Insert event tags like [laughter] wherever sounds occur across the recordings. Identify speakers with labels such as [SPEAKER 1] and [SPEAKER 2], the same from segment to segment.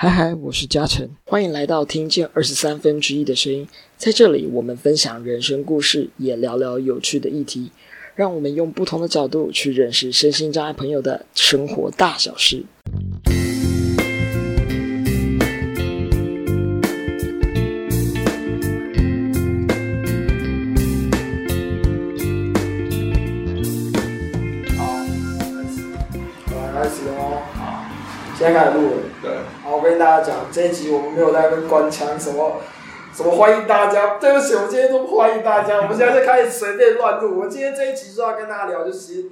[SPEAKER 1] 嗨嗨，我是嘉诚，欢迎来到听见二十三分之一的声音。在这里，我们分享人生故事，也聊聊有趣的议题，让我们用不同的角度去认识身心障碍朋友的生活大小事。
[SPEAKER 2] 好，开始哦。好，现在开始录了。跟大家讲，这一集我们没有在那边官腔什么，什么欢迎大家。对不起，我今天都不欢迎大家。我们现在就开始随便乱录。我今天这一集就要跟大家聊，就是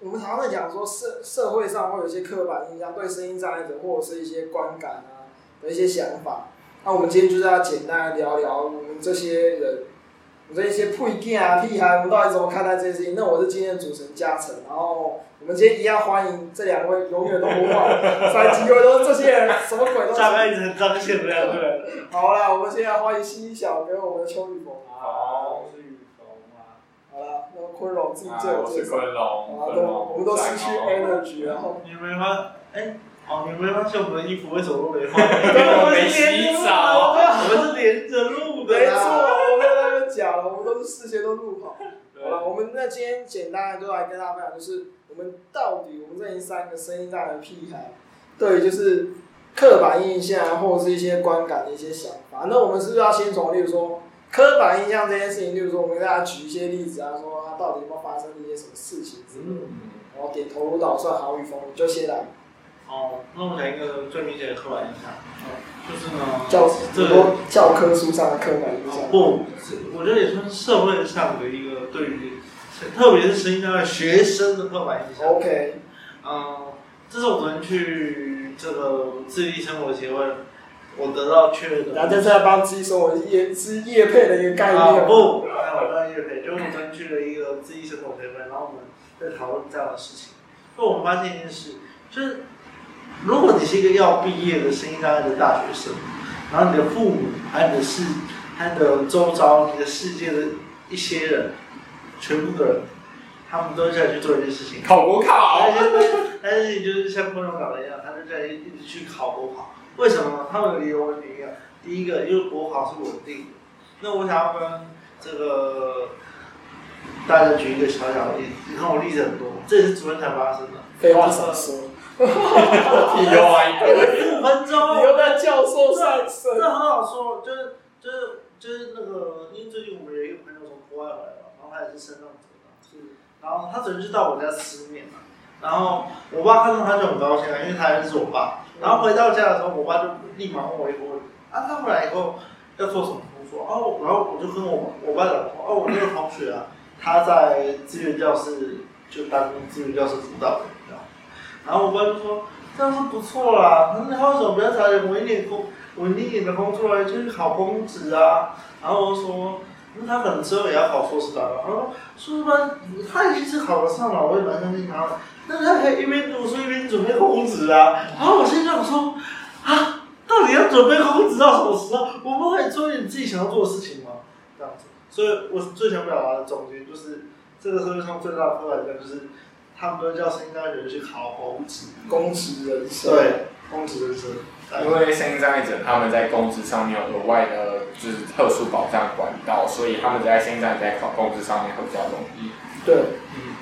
[SPEAKER 2] 我们常常在讲说社社会上会有一些刻板印象，对声音障碍者或者是一些观感啊的一些想法。那我们今天就是要简单聊聊我们这些人。我这一些配件啊屁孩，我们到底怎么看待这些事情？那我是今天的主持人嘉诚，然后我们今天一样欢迎这两位永远都不换，三机会都是这些人，什么鬼都是。大概很彰显的两个人。好了，我们现在欢迎西小跟我们的邱雨逢。
[SPEAKER 3] 好，我是雨逢啊。
[SPEAKER 2] 好了，那昆龙自己介绍。
[SPEAKER 3] 我是昆龙。
[SPEAKER 2] 好，都我们都失去 energy 然后。
[SPEAKER 4] 你没发？哎，哦，你没发现我们的衣服为什么都没换？
[SPEAKER 3] 我们没洗澡。
[SPEAKER 4] 我们是连着录的。
[SPEAKER 2] 没错。讲了，我们都是事先都录好。好了，我们那今天简单的就来跟大家分享，就是我们到底我们这三个声音障碍的屁孩，对，就是刻板印象或者是一些观感的一些想法。那我们是不是要先从，例如说刻板印象这件事情，例如说我们给大家举一些例子啊，说他到底有没有发生一些什么事情之类的。然后点头如捣蒜，好与否，你就先来。
[SPEAKER 4] 哦，那我们讲一个最明显的刻板印象，就是呢，
[SPEAKER 2] 教很多教科书上的刻板印象。
[SPEAKER 4] 不，我觉得也算是社会上的一个对于，特别是声音障碍学生的刻板印象。
[SPEAKER 2] OK，
[SPEAKER 4] 嗯，这是我们去这个自立生活协会，我得到确认的。
[SPEAKER 2] 然后就是在帮自己说我业是业配的一个概念。啊、
[SPEAKER 4] 不，没有当业配，就我昨天去了一个自立生活协会，然后我们在讨论这样的事情。就我们发现一件事，就是。如果你是一个要毕业的声音障碍的大学生，然后你的父母、还有你的世、还有你的周遭、你的世界的一些人，全部的人，他们都在去做一件事情，
[SPEAKER 3] 考国考。
[SPEAKER 4] 但是你就是像朋友搞的一样，他就在一直去考国考。为什么呢？他们的理由很明确。第一个，因为国考是稳定的。那我想要跟这个大家举一个小小的例子。你看我例子很多，这也是昨天才发生的。
[SPEAKER 2] 废话少说。
[SPEAKER 3] 哈哈哈你又玩一个，
[SPEAKER 4] 五分钟，
[SPEAKER 2] 你又在教授上身，
[SPEAKER 4] 这很好说，就是就是就是那个，因为最近我们有一个朋友从国外回来了，然后他也是身障者，是，然后他昨天就到我家吃面嘛，然后我爸看到他就很高兴啊，因为他认识我爸，然后回到家的时候，我爸就立马问我一个问题，啊，他回来以后要做什么工作？哦，然后我就跟我我爸讲说，哦，我那个同学啊，他在志愿教室就当志愿教室辅导员。然后我爸就说：“这样是不错啦，那他为什么不要找点稳一点工、稳定一点的工作来就是考公职啊？”然后我说：“那他可能之后也要考硕士班吧？”他说：“硕士班他已经是考得上了，我也蛮相信他的。那他可以一边读书一边准备公职啊。”然后我现在想说：“啊，到底要准备公职到什么时候？我们可以做点自己想要做的事情吗？”这样子，所以我最想表达的总结就是，这个社会上最大的刻板印象就是。他们都叫声音障碍者去考公职，
[SPEAKER 2] 公职人生。
[SPEAKER 4] 对，公职人生。
[SPEAKER 3] 因为声音障碍者他们在公职上面有额外的，就是特殊保障管道，所以他们在声音障碍在考公职上面会比较容易。
[SPEAKER 2] 对，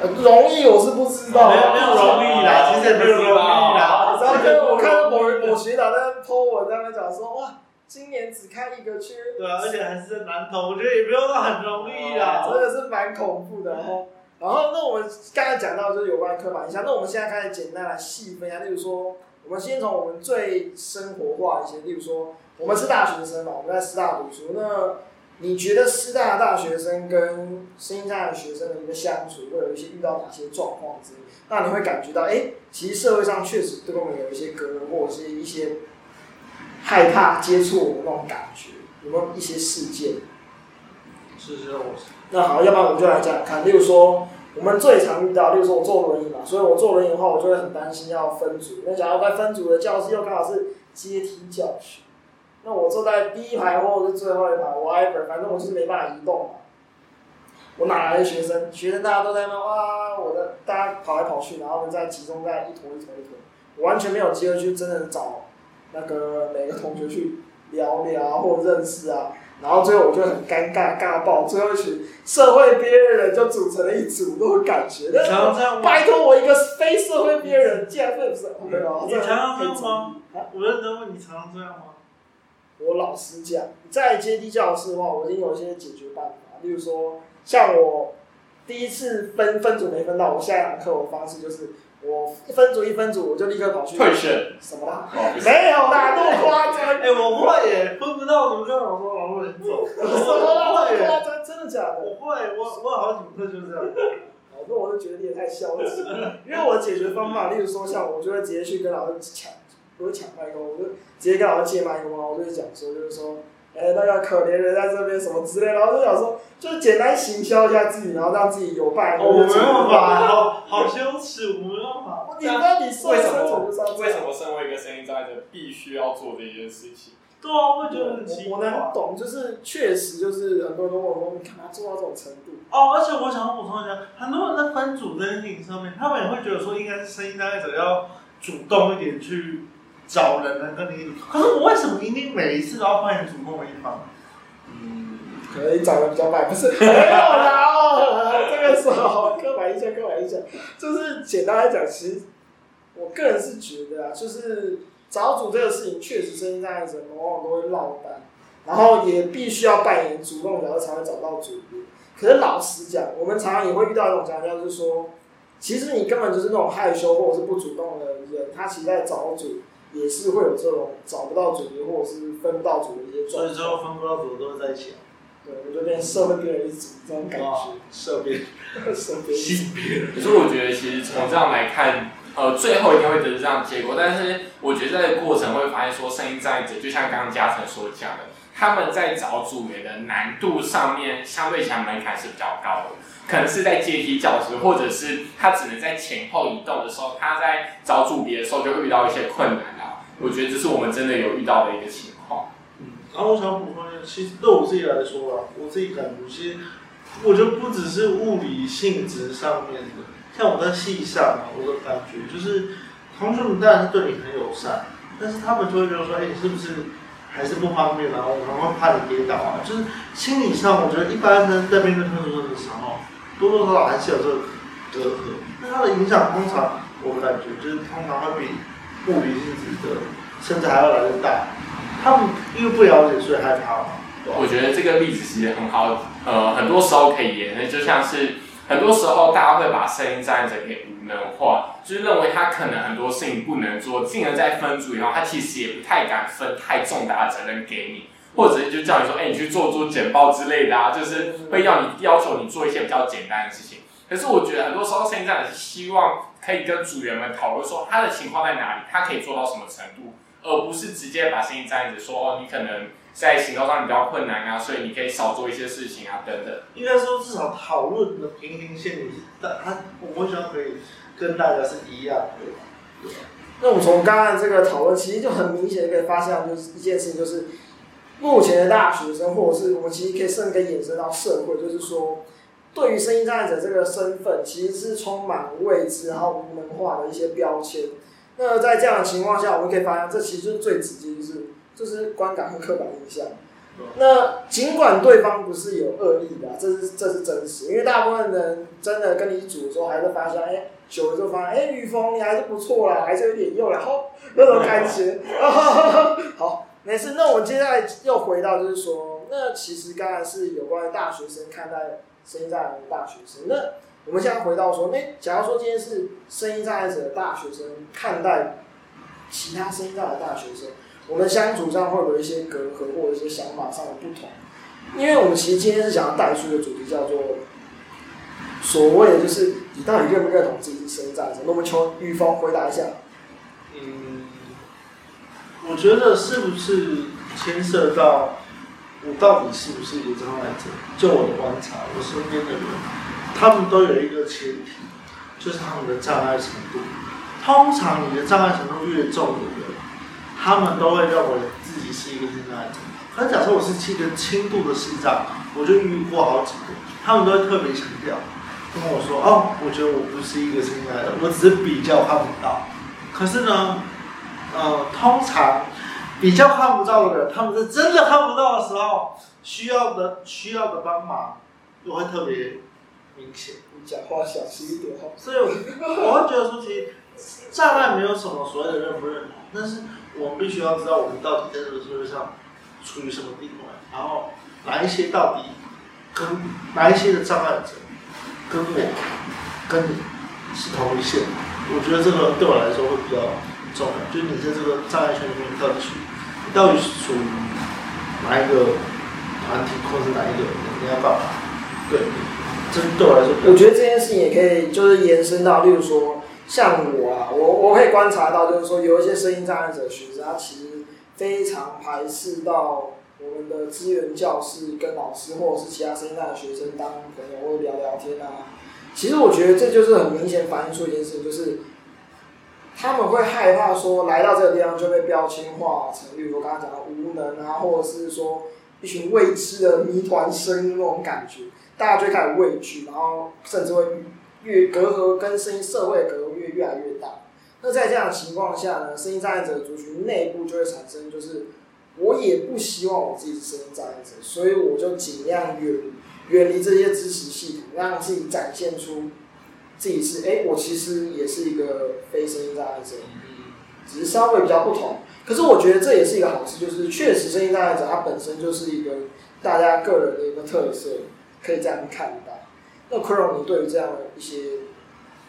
[SPEAKER 2] 嗯，容易我是不知道，
[SPEAKER 4] 没有没有容易啦，其实没有容易啦。
[SPEAKER 2] 然后我看到某人某学长在 po 文在那讲说，哇，今年只开一个缺。
[SPEAKER 4] 对啊，而且还是在南投，我觉得也没有到很容易啦，
[SPEAKER 2] 真的是蛮恐怖的哦。然后，那我们刚才讲到就是有关刻板印象，那我们现在开始简单来细分一下。例如说，我们先从我们最生活化一些，例如说，我们是大学生嘛，我们在师大读书。那你觉得师大大学生跟声音障碍学生的一个相处，会有一些遇到哪些状况之类？那你会感觉到，哎，其实社会上确实对我们有一些隔阂，或者是一些害怕接触我们那种感觉，有没有一些事件？
[SPEAKER 4] 是是，我。
[SPEAKER 2] 那好，要不然我们就来讲讲看，例如说。我们最常遇到，例如说我坐轮椅嘛，所以我坐轮椅的话，我就会很担心要分组。那假如在分组的教室又刚好是阶梯教学，那我坐在第一排或者是最后一排，我挨本，反正我就是没办法移动嘛。我哪来的学生？学生大家都在那哇，我的大家跑来跑去，然后呢再集中在一坨一坨一坨，我完全没有机会去真的找那个每个同学去聊聊或认识啊。然后最后我就很尴尬尬爆，最后一群社会边缘人就组成了一组，那种感觉。常常这样吗？拜托我一个非社会边缘人，竟然会不是？没有。
[SPEAKER 4] 你常常这样吗？我认真问你，常常这样吗？
[SPEAKER 2] 我老实讲，在阶梯教室的话，我已经有一些解决办法。例如说，像我第一次分分组没分到，我下一堂课我方式就是。我一分组一分组，我就立刻跑去
[SPEAKER 3] 退选。
[SPEAKER 2] 什么啦？没有啦，那么夸张。
[SPEAKER 4] 哎，我不会耶，分不到怎么跟老师老师走？
[SPEAKER 2] 什么啦？夸张，真的假的？
[SPEAKER 4] 我会，我我有好几门课就是这样。
[SPEAKER 2] 好，那我就觉得你也太消极了。因为我解决方法，例如说像我就会直接去跟老师抢，不是抢麦克风，我就直接跟老师借麦克风，我就会讲说，就是说。哎、欸，那个可怜人在这边什么之类，然后就想说，就是简单行销一下自己，然后让自己有办法。
[SPEAKER 4] 我没办法，好好羞耻，我没办法。
[SPEAKER 2] 你那你为什么？
[SPEAKER 3] 为什么身为一个声音障碍者必须要做这件事情？
[SPEAKER 4] 对啊，我觉得很奇怪。
[SPEAKER 2] 我能懂，就是确实就是很多人问我说，你干嘛做到这种程度？
[SPEAKER 4] 哦，而且我想要补充一下，很多人在分组这件事情上面，他们也会觉得说，应该是声音障碍者要主动一点去。找人来跟你，可是我为什么一定每一次都要扮演主动的一方？
[SPEAKER 2] 可能你长得比较慢，不是？[laughs] 没有啦，这个时候刻板印象，刻板印象，就是简单来讲，其实我个人是觉得啊，就是找组这个事情，确实声音障碍者往往都会落单，然后也必须要扮演主动的，才会找到组员。可是老实讲，我们常常也会遇到一种情况，就是说，其实你根本就是那种害羞或者是不主动的人，他其实在找组。也是会有这种找不到主或者是分不到组的一些状况，
[SPEAKER 4] 所以最后分不到组都会在一起啊。
[SPEAKER 2] 对，我就变社会边缘一组这种感觉。
[SPEAKER 4] 社边，
[SPEAKER 2] 社边。[laughs] 性别。
[SPEAKER 3] 可是我觉得，其实从这样来看，呃，最后一定会得出这样的结果。但是我觉得在这个过程会发现，说声音障碍者，就像刚刚嘉诚所讲的，他们在找组员的难度上面，相对起来门槛是比较高的。可能是在阶梯教室，或者是他只能在前后移动的时候，他在找组别的时候就会遇到一些困难啊。我觉得这是我们真的有遇到的一个情况。
[SPEAKER 4] 嗯，然后我想补充一下，其实对我自己来说啊，我自己感觉，其实我觉得不只是物理性质上面的，像我在系上啊，我的感觉就是同学们当然是对你很友善，但是他们就会觉得说，哎，你是不是还是不方便啊？我可能会怕你跌倒啊。就是心理上，我觉得一般人在面对特殊生的时候。多多少少还是有这个隔阂，那它的影响通常我感觉就是通常会比物理性质的甚至还要来得大。他们因为不了解，所以害怕。
[SPEAKER 3] 我觉得这个例子其实很好，呃，很多时候可以演，那就像是很多时候大家会把声音障碍者给无能化，就是认为他可能很多事情不能做，进而在分组以后，他其实也不太敢分太重大的责任给你。或者就叫你说，哎、你去做做简报之类的啊，就是会要你要求你做一些比较简单的事情。可是我觉得很多时候，声音障碍者是希望可以跟组员们讨论说他的情况在哪里，他可以做到什么程度，而不是直接把声音障碍者说，哦，你可能在行动上比较困难啊，所以你可以少做一些事情啊，等等。
[SPEAKER 4] 应该说至少讨论的平行线，但他我们希望可以跟大家是一样的，
[SPEAKER 2] 那我们从刚刚这个讨论，其实就很明显可以发现，就是一件事情，就是。目前的大学生，或者是我们其实可以甚至可以延伸到社会，就是说，对于声音障碍者这个身份，其实是充满未知，然后无能化的一些标签。那在这样的情况下，我们可以发现，这其实就是最直接，就是就是观感和刻板印象。那尽管对方不是有恶意的，这是这是真实，因为大部分人真的跟你一组的时候，还是发现，哎，久了之后发现，哎，雨峰你还是不错啦，还是有点用，然后那种感觉，好。没事，那我们接下来又回到，就是说，那其实刚才是有关于大学生看待声音障碍的大学生。那我们现在回到说，那假如说今天是声音障碍者的大学生看待其他声音障碍的大学生，我们相处上会有一些隔阂或者一些想法上的不同。因为我们其实今天是想要带出的主题叫做所谓的就是你到底认不认同自己是声音障碍者？那我们求雨峰回答一下。
[SPEAKER 4] 嗯我觉得是不是牵涉到我到底是不是一个障碍者？就我的观察，我身边的人，他们都有一个前提，就是他们的障碍程度。通常你的障碍程度越重的人，他们都会认为自己是一个障碍者。可假设我是一个轻度的视障，我就遇过好几个，他们都会特别强调，跟我说：“哦，我觉得我不是一个障碍者，我只是比较看不到。”可是呢？呃，通常比较看不到的人，他们是真的看不到的时候，需要的需要的帮忙就会特别明显。
[SPEAKER 2] 你讲话小心一点哈。
[SPEAKER 4] 所以我我会觉得说，其实障碍没有什么所谓的认不认同，但是我们必须要知道我们到底在这个社会上处于什么地位，然后哪一些到底跟哪一些的障碍者跟我跟你是同一线。我觉得这个对我来说会比较重要，就是你在这个障碍圈里面到底属到底是属于哪一个团体，或是哪一个人，你要干嘛？对，这对我来说，
[SPEAKER 2] 我觉得这件事情也可以就是延伸到，例如说像我啊，我我可以观察到，就是说有一些声音障碍者学生，他其实非常排斥到我们的资源教室跟老师或者是其他声音障碍学生当朋友或者聊聊天啊。其实我觉得这就是很明显反映出一件事，就是他们会害怕说来到这个地方就被标签化成，例如我刚刚讲的无能啊，或者是说一群未知的谜团生那种感觉，大家就开始畏惧，然后甚至会越隔阂跟声音社会隔阂越越来越大。那在这样的情况下呢，声音障碍者族群内部就会产生，就是我也不希望我自己是声音障碍者，所以我就尽量远远离这些支持系统，让自己展现出自己是哎、我其实也是一个非声音障碍者，只是稍微比较不同。可是我觉得这也是一个好事，就是确实声音障碍者它本身就是一个大家个人的一个特色，可以这样看到。那 c r o 你对于这样的一些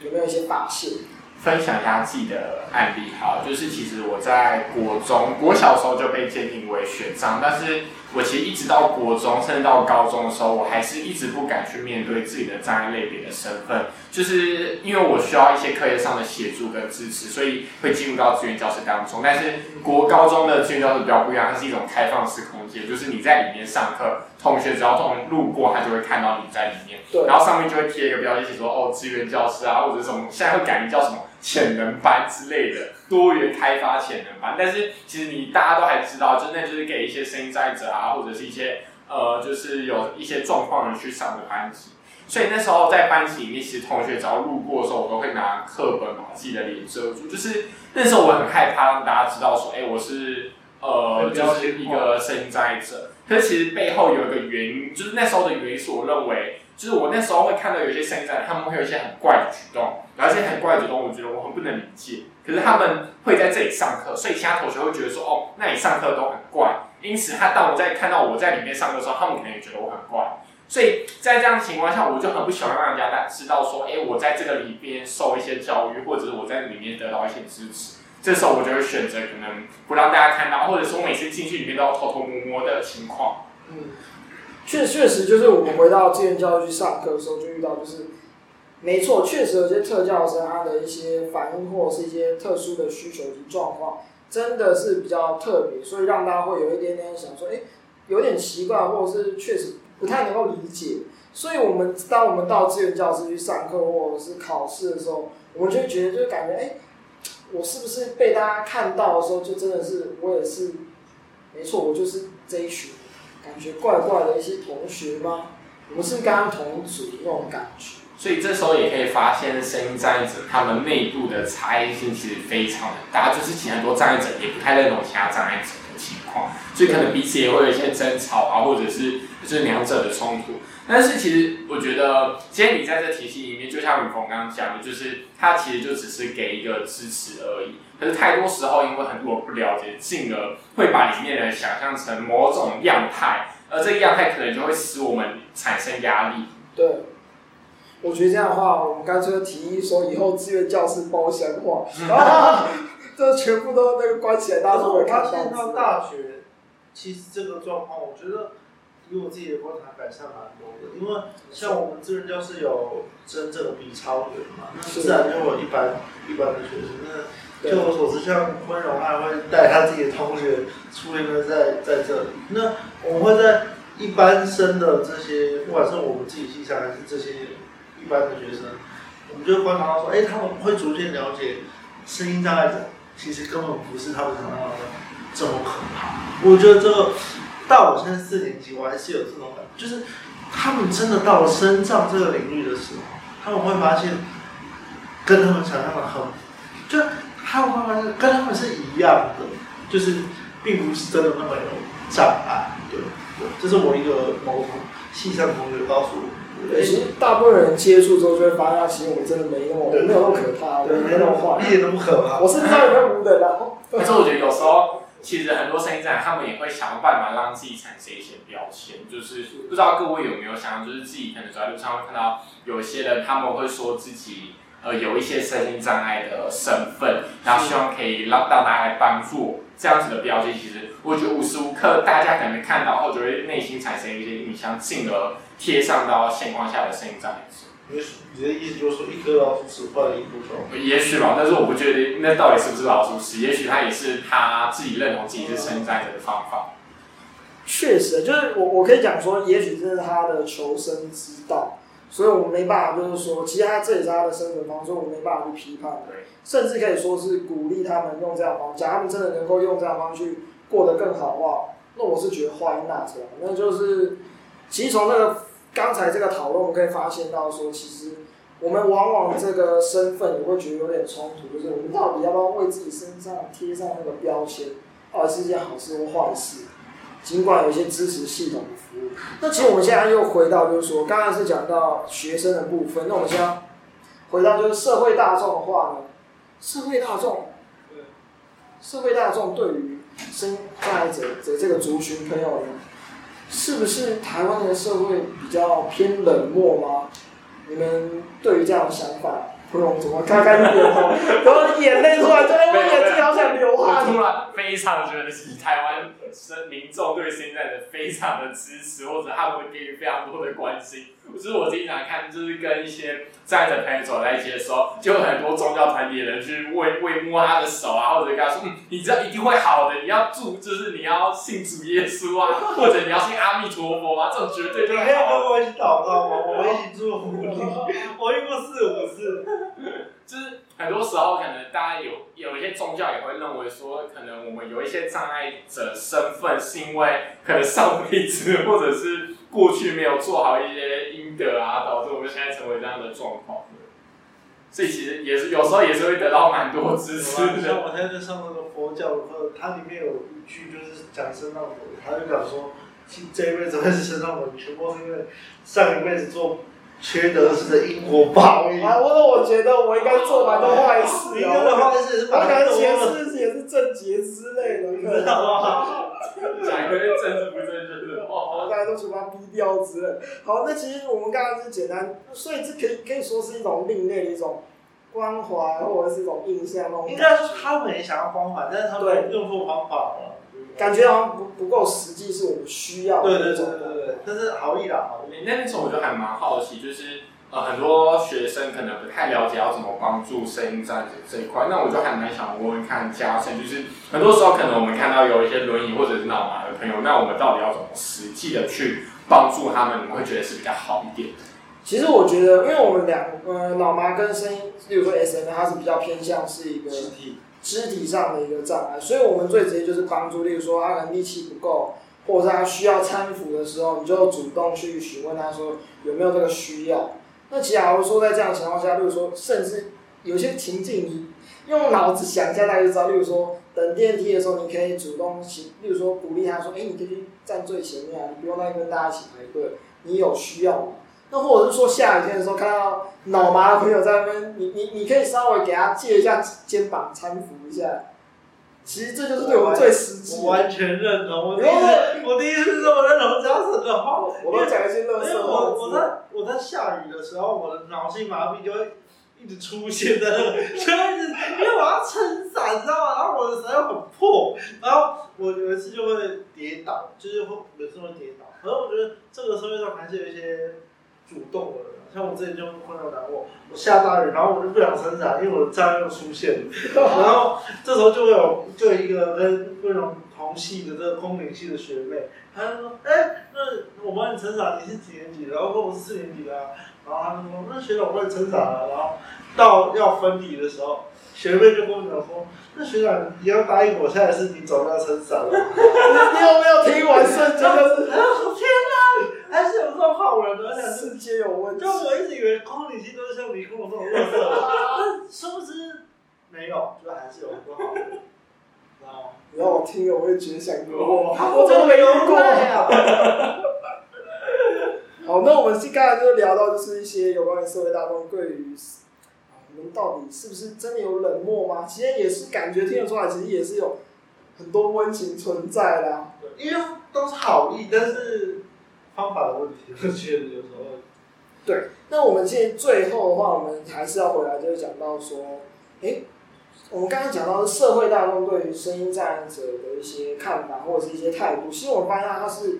[SPEAKER 2] 有没有一些把式？
[SPEAKER 3] 分享一下自己的案例，好，就是其实我在国中、国小时候就被鉴定为选上，但是我其实一直到国中，甚至到高中的时候，我还是一直不敢去面对自己的障碍类别的身份，就是因为我需要一些课业上的协助跟支持，所以会进入到资源教室当中。但是国高中的资源教室比较不一样，它是一种开放式空间，就是你在里面上课，同学只要从路过，他就会看到你在里面，对，然后上面就会贴一个标签，写说哦，资源教师啊，或者是什么，现在会改名叫什么？潜能班之类的多元开发潜能班，但是其实你大家都还知道，就那就是给一些声音障碍者啊，或者是一些呃，就是有一些状况人去上的班级。所以那时候在班级里面，其实同学只要路过的时候，我都会拿课本把自己的脸遮住。就是那时候我很害怕让大家知道说，哎、欸，我是呃，就是一个声音障碍者。可是其实背后有一个原因，就是那时候的原因是我认为。就是我那时候会看到有些声音障碍，他们会有一些很怪的举动，然后这些很怪的举动，我觉得我很不能理解。可是他们会在这里上课，所以其他同学会觉得说，哦，那你上课都很怪。因此，他当我在看到我在里面上课的时候，他们可能也觉得我很怪。所以在这样的情况下，我就很不喜欢让人家知道说，哎，我在这个里边受一些教育，或者是我在里面得到一些支持。这时候我就会选择可能不让大家看到，或者说我每次进去里面都要偷偷摸摸的情况。
[SPEAKER 2] 嗯。确确实，就是我们回到资源教育去上课的时候，就遇到就是，没错，确实有些特教生他的一些反应或者是一些特殊的需求及状况，真的是比较特别，所以让大家会有一点点想说，哎，有点奇怪，或者是确实不太能够理解。所以我们当我们到资源教室去上课或者是考试的时候，我们就觉得就感觉，哎，我是不是被大家看到的时候，就真的是我也是，没错，我就是这一群。感觉怪怪的一些同学吗？我们是刚刚同组那种感觉。
[SPEAKER 3] 所以这时候也可以发现，声音障碍者他们内部的差异性其实非常的大，就是其实很多障碍者也不太认同其他障碍者的情况，所以可能彼此也会有一些争吵啊，或者是就是两者的冲突。但是其实我觉得，今天你在这体系里面，就像雨峰刚刚讲的，就是他其实就只是给一个支持而已。可是太多时候，因为很多人不了解，进而会把里面的人想象成某种样态，而这个样态可能就会使我们产生压力。
[SPEAKER 2] 对，我觉得这样的话，我们干脆提议说，以后志愿教室包厢化，啊，这 [laughs] 全部都那个关起来，大家都会看到。
[SPEAKER 4] 发现到大学，其实这个状况，我觉得。以我自己的观察，改善蛮多的。因为像我们志愿教室有真正的 B 超员嘛，那自然就有一般一般的学生。那据我所知，像坤荣还会带他自己的同学出一个在在这里。那我们会在一般生的这些，不管是我们自己系上还是这些一般的学生，我们就观察到说，哎、他们会逐渐了解声音障碍者其实根本不是他们想象的这么可怕。我觉得这个。到我现在四年级，我还是有这种感觉，就是他们真的到了声障这个领域的时候，他们会发现跟他们想象的很，就他们跟他们是一样的，就是并不是真的那么有障碍。对，对，这是我一个某同系上同学告诉我。
[SPEAKER 2] 对，其实大部分人接触之后就会发现，其实我们真的没那么没有那么可怕，对，没那么坏，
[SPEAKER 4] 一点都不可怕。
[SPEAKER 2] 我是不知道有没有无的啦。[laughs]
[SPEAKER 3] 可是我觉得有时候，其实很多声音站他们也会想办法让自己产生一些标签，就是不知道各位有没有想，就是自己可能走在路上会看到有一些人，他们会说自己呃有一些身心障碍的身份，然后希望可以让到大家来帮助这样子的标签。其实我觉得无时无刻大家可能看到后，就会内心产生一些印象，进而。贴上到现况下的身心障碍者，
[SPEAKER 4] 也许你的意思就是说，一颗老鼠屎坏了一锅粥。
[SPEAKER 3] 也许吧，但是我不确定那到底是不是老鼠屎。也许他也是他自己认同自己是声音障碍者的方法。
[SPEAKER 2] 确实，就是我我可以讲说，也许这是他的求生之道，所以我们没办法，就是说，其实他这也是他的生存方式，我们没办法去批判。对，甚至可以说是鼓励他们用这样的方式，假如他们真的能够用这样的方式去过得更好的话，那我是觉得欢迎那这样，那就是其实从那个。刚才这个讨论，我可以发现到说，其实我们往往这个身份也会觉得有点冲突，就是我们到底要不要为自己身上贴上那个标签，到底是件好事或坏事？尽管有一些支持系统的服务，那其实我们现在又回到，就是说，刚刚是讲到学生的部分，那我们现在回到就是社会大众的话呢，社会大众，社会大众对于声音障碍者的这个族群朋友呢？是不是台湾的社会比较偏冷漠吗？你们对于这样的想法，不用怎么开开眼哦，[laughs] 然后眼泪突然就在我眼睛好想流汗。
[SPEAKER 3] 突然非常觉得是台湾民众对现在的非常的支持，或者他们会给予非常多的关心。就是我经常看，就是跟一些站着朋友走在一起的时候，就有很多宗教团体的人去慰慰摸他的手啊，或者跟他说：“嗯，你这一定会好的，你要祝，就是你要信主耶稣啊，[laughs] 或者你要信阿弥陀佛啊，这种绝对就好。”你可以跟
[SPEAKER 4] 我一起祷告吗？我一起祝福你。[laughs] 我遇过四五次，
[SPEAKER 3] 就是很多时候可能大家有有一些宗教也会认为说，可能我们有一些障碍者身份，是因为可能上辈子或者是。过去没有做好一些阴德啊，导致我们现在成为这样的状况。所以其实也是有时候也是会得到蛮多支持的。
[SPEAKER 4] 像我现在在上那个佛教课，它里面有一句就是讲身上鬼，他就讲说，这一辈子会是身上鬼，全部是因为上一辈子做缺德式的因果报应。
[SPEAKER 2] 啊，我我觉得我应该做蛮多坏事，
[SPEAKER 4] 应该坏事，
[SPEAKER 2] 我可能前世也是正劫之类的，你知道吗？[laughs]
[SPEAKER 3] 讲一个政治不正确的话，
[SPEAKER 2] 大家都喜欢低调之类。好，那其实我们刚刚是简单，所以这可以可以说是一种另类的一种关怀，或者是一种印象。
[SPEAKER 4] 应该是他们也想要关怀，但是他们用错方法了，
[SPEAKER 2] 感觉好像不不够实际，是我们需要的。
[SPEAKER 4] 对对对对对，但是好意啦，好意。
[SPEAKER 3] 那那时候我就还蛮好奇，就是。呃，很多学生可能不太了解要怎么帮助声音障碍者这一块，那我就还蛮想问问看嘉盛，就是很多时候可能我们看到有一些轮椅或者是脑麻的朋友，那我们到底要怎么实际的去帮助他们？你们会觉得是比较好一点？
[SPEAKER 2] 其实我觉得，因为我们两呃脑麻跟声音，例如说 SM，它是比较偏向是一个肢体上的一个障碍，所以我们最直接就是帮助，例如说他能力气不够，或者他需要搀扶的时候，你就主动去询问他说有没有这个需要。那假如说在这样的情况下，例如说，甚至有些情境，你用脑子想一下，大家就知道。例如说，等电梯的时候，你可以主动去，例如说鼓励他说：“哎、你可以去站最前面啊，你不用再跟大家一起排队。”你有需要吗？那或者是说，下雨天的时候看到脑麻的朋友在那边，你你你可以稍微给他借一下肩膀搀扶一下。其实这就是对我们最实际。
[SPEAKER 4] 我完全认同。我第一次，我第一次这么认同嘉诚的话。
[SPEAKER 2] 我都讲一些乐色话。
[SPEAKER 4] 我在我在下雨的时候，我的脑性麻痹就会一直出现在那个，[laughs] 就一直因为我要撑伞，你知道吗？然后我的伞又很破，然后我有一次就会跌倒，就是会有时候会跌倒。可是我觉得这个社会上还是有一些主动的人。像我之前就碰到难过，我下大雨，然后我就不想撑伞，因为我的障碍又出现了，[laughs] 然后这时候就会有就有一个跟那种同系的这个空灵系的学妹，她就说，哎、欸，那我帮你撑伞，你是几年级？然后说我是四年级的、啊，然后她就说，那学长我帮你撑伞了，然后到要分离的时候，学妹就跟我讲说，那学长你要答应我，现在是你总要撑伞了，
[SPEAKER 2] 你有没有听完瞬间就是，
[SPEAKER 4] 天哪！还是有这种好人的，而且
[SPEAKER 2] 世界有问题。
[SPEAKER 4] 就我一直以为空灵性都是像你跟我这种乐色，但殊不知没有，就还是有很多好人。
[SPEAKER 2] 然后我听了我也觉得想哭，我
[SPEAKER 4] 我真的没有过呀。
[SPEAKER 2] 好，那我们刚才就聊到就是一些有关于社会大众对于，我们到底是不是真的有冷漠吗？其实也是感觉听得出来，其实也是有很多温情存在的。
[SPEAKER 4] 因为都是好意，但是方法的问题，我觉得有时候。
[SPEAKER 2] 对，那我们现在最后的话，我们还是要回来，就是讲到说，诶，我们刚刚讲到的社会大众对于声音障碍者的一些看法或者是一些态度，其实我们发现它是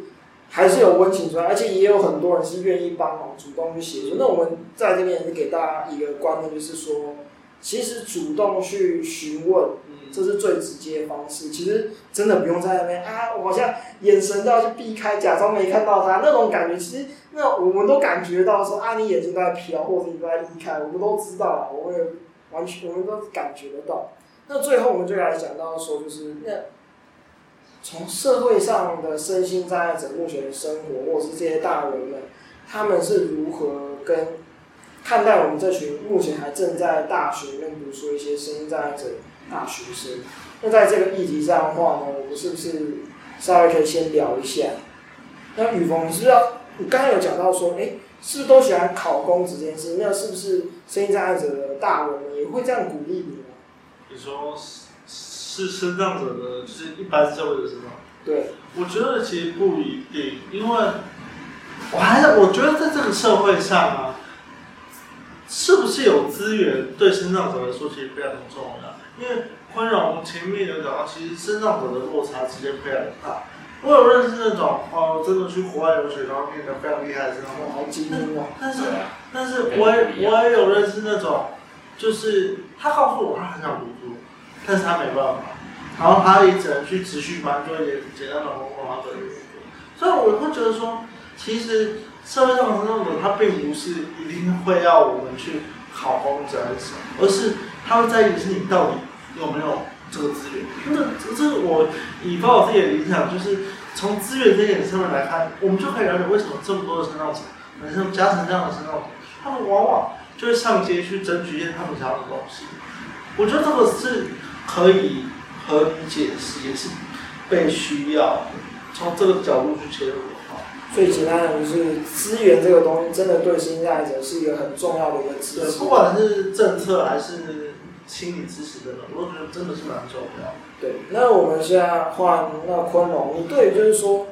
[SPEAKER 2] 还是有温情存在，而且也有很多人是愿意帮忙、主动去协助。那我们在这边也是给大家一个观念，就是说，其实主动去询问。这是最直接的方式，其实真的不用在那边啊，我好像眼神都要去避开，假装没看到他那种感觉。其实那我们都感觉到说啊，你眼睛在飘，或者你都在离开，我们都知道了，我们完全我们都感觉得到。那最后我们就来讲到说，就是那从社会上的身心障碍者目前的生活，或者是这些大人们，他们是如何跟看待我们这群目前还正在大学里面读书一些身心障碍者。大学生，那在这个议题上的话呢，我们是不是稍微可以先聊一下？那雨峰，你是不是要？你刚刚有讲到说，哎、欸，是不是都喜欢考公职这件事？那是不是声音障碍者的大人也会这样鼓励你呢？
[SPEAKER 4] 你说是身障者的，就是一般社会的身障？
[SPEAKER 2] 对，
[SPEAKER 4] 我觉得其实不一定，因为我还是我觉得在这个社会上啊，是不是有资源对身障者来说其实非常重要。因为宽容前面有讲到，其实身障者的落差直接非常大。我有认识那种哦、呃，真的去国外留学，然后变得非常厉害的身障者，好精英啊。[laughs] 但是，但是我也我也有认识那种，就是他告诉我他很想读书，但是他没办法，然后他也只能去持续班做一点简单的工作，然后得。所以我会觉得说，其实社会上的身障者他并不是一定会要我们去考公职还是什么，而是。他会在意的是你到底有没有这个资源。那这是我以发我自己的理想，就是从资源这一点上面来看，我们就可以了解为什么这么多的身障者，像嘉诚这样的身障者，他们往往就会上街去争取一些他们想要的东西。我觉得这个是可以合理解释，也是被需要从这个角度去切入的话。
[SPEAKER 2] 最简单的就是资源这个东西，真的对声音障碍者是一个很重要的一个支持。
[SPEAKER 4] 不管是政策还是。心理支持的，我觉得真的是蛮重要。
[SPEAKER 2] 对，那我们现在换那坤龙，你对于就是说，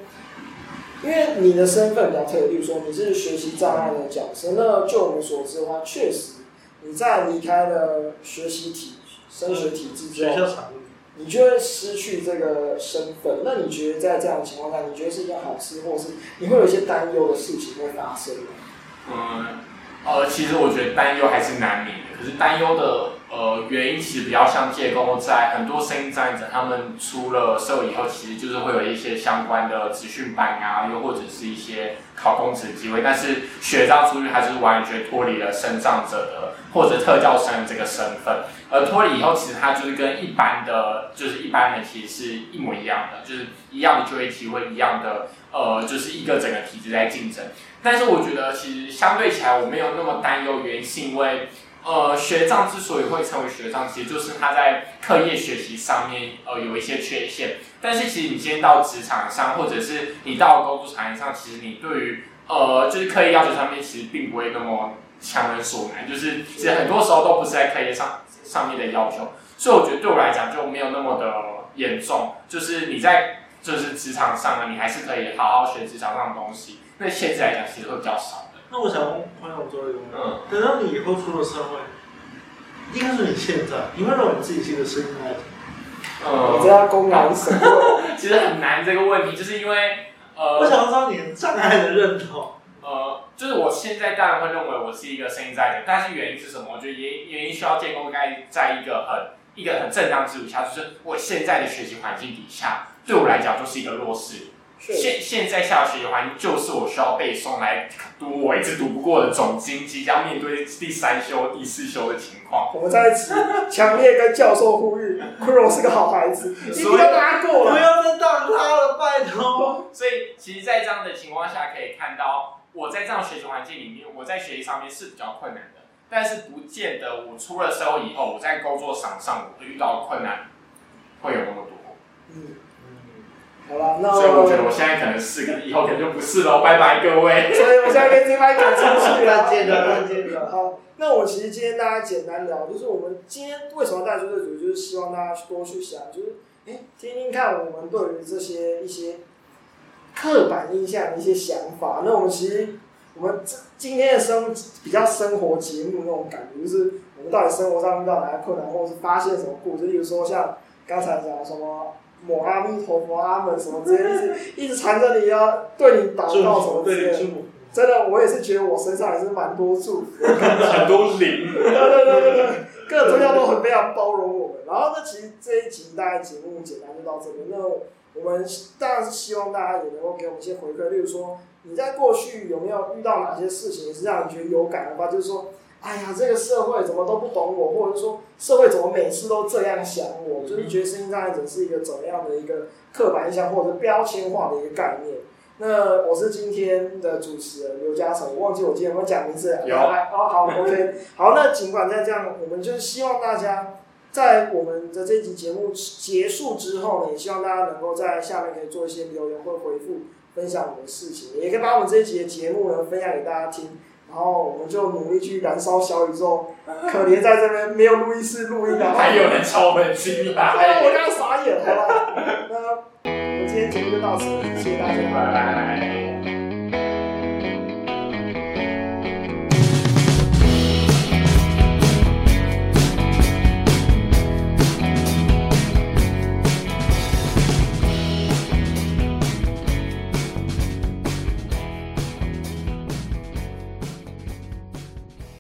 [SPEAKER 2] 因为你的身份比较特别，例说你是学习障碍的角色，那就我们所知的话，确实你在离开了学习体升学体制之后，你就会失去这个身份。那你觉得在这样的情况下，你觉得是一件好事，或是你会有一些担忧的事情会发生吗？
[SPEAKER 3] 嗯，呃，其实我觉得担忧还是难免的，可是担忧的。呃，原因其实比较像借公，在很多声音障碍者，他们出了社会以后，其实就是会有一些相关的职训班啊，又或者是一些考公职机会。但是学长出去，他就是完全脱离了身障者的或者特教生这个身份。而脱离以后，其实他就是跟一般的，就是一般人其实是一模一样的，就是一样的就业机会，一样的呃，就是一个整个体制在竞争。但是我觉得，其实相对起来，我没有那么担忧，原因是因为。呃，学障之所以会成为学障，其实就是他在课业学习上面呃有一些缺陷。但是其实你今天到职场上，或者是你到工作场景上，其实你对于呃就是课业要求上面，其实并不会那么强人所难。就是其实很多时候都不是在课业上上面的要求，所以我觉得对我来讲就没有那么的严重。就是你在就是职场上呢，你还是可以好好学职场上的东西。那限制来讲，其实会比较少。
[SPEAKER 4] 那我想问朋友做一个问题，嗯，等到你以后出了社会，应该是你现在，你会认为你自己是一个声音障碍者？
[SPEAKER 2] 呃，我要公然什么？[laughs]
[SPEAKER 3] 其实很难这个问题，就是因为呃，
[SPEAKER 4] 我想知道你障碍的认同。
[SPEAKER 3] 呃，就是我现在当然会认为我是一个声音障碍者，但是原因是什么？我觉得原原因需要建构在在一个很一个很正当之处下，就是我现在的学习环境底下，对我来讲就是一个弱势。现现在下学习环境就是我需要背诵来读我一直读不过的总经，即将面对第三修、第四修的情况。
[SPEAKER 2] 我们在此强烈跟教授呼吁，[laughs] 坤荣是个好孩子，你不要拉过了，
[SPEAKER 4] 不要再当他了，拜托。
[SPEAKER 3] 所以，其实，在这样的情况下，可以看到我在这样学习环境里面，我在学习上面是比较困难的，但是不见得我出了社会以后，我在工作场上我会遇到困难会有那么多。
[SPEAKER 2] 嗯好了，那
[SPEAKER 3] 所以我觉得我现在可能是，可能以后可能就不是了。拜拜各位。
[SPEAKER 2] 所以我现在跟金麦赶出去了，
[SPEAKER 4] 再见了，再见了。
[SPEAKER 2] 好，那我其实今天大家简单聊，就是我们今天为什么带出这个主题，就是希望大家多去想，就是哎，听听看我们对于这些一些刻板印象的一些想法。那我们其实我们这今天的生比较生活节目那种感觉，就是我们到底生活上遇到哪些困难，或者是发现什么故事，例如说像刚才讲什么。抹阿弥陀佛，阿门什么之类，一直一直缠着你要对你祷告什么之类的。真的，我也是觉得我身上也是蛮多处，
[SPEAKER 3] 很多灵。
[SPEAKER 2] 对对对对对，各个宗教都很非常包容我们。然后，那其实这一集大概节目简单就到这里。那我们当然是希望大家也能够给我们一些回馈，例如说你在过去有没有遇到哪些事情是让你觉得有感的话，就是说。哎呀，这个社会怎么都不懂我，或者说社会怎么每次都这样想我，就是觉得身心障碍者是一个怎么样的一个刻板印象或者标签化的一个概念。那我是今天的主持人刘嘉诚，我忘记我今天有没有讲名字了。
[SPEAKER 3] 有。
[SPEAKER 2] 哦，好，OK，好，那尽管在这样，我们就是希望大家在我们的这集节目结束之后呢，也希望大家能够在下面可以做一些留言或回复，分享我们的事情，也可以把我们这一集的节目呢分享给大家听。然后我们就努力去燃烧小宇宙，可怜在这边没有录音室录音的，
[SPEAKER 3] 还有人敲门进来，
[SPEAKER 2] 我刚刚傻眼，好吧？那我们今天节目就到此，谢谢大家，拜拜。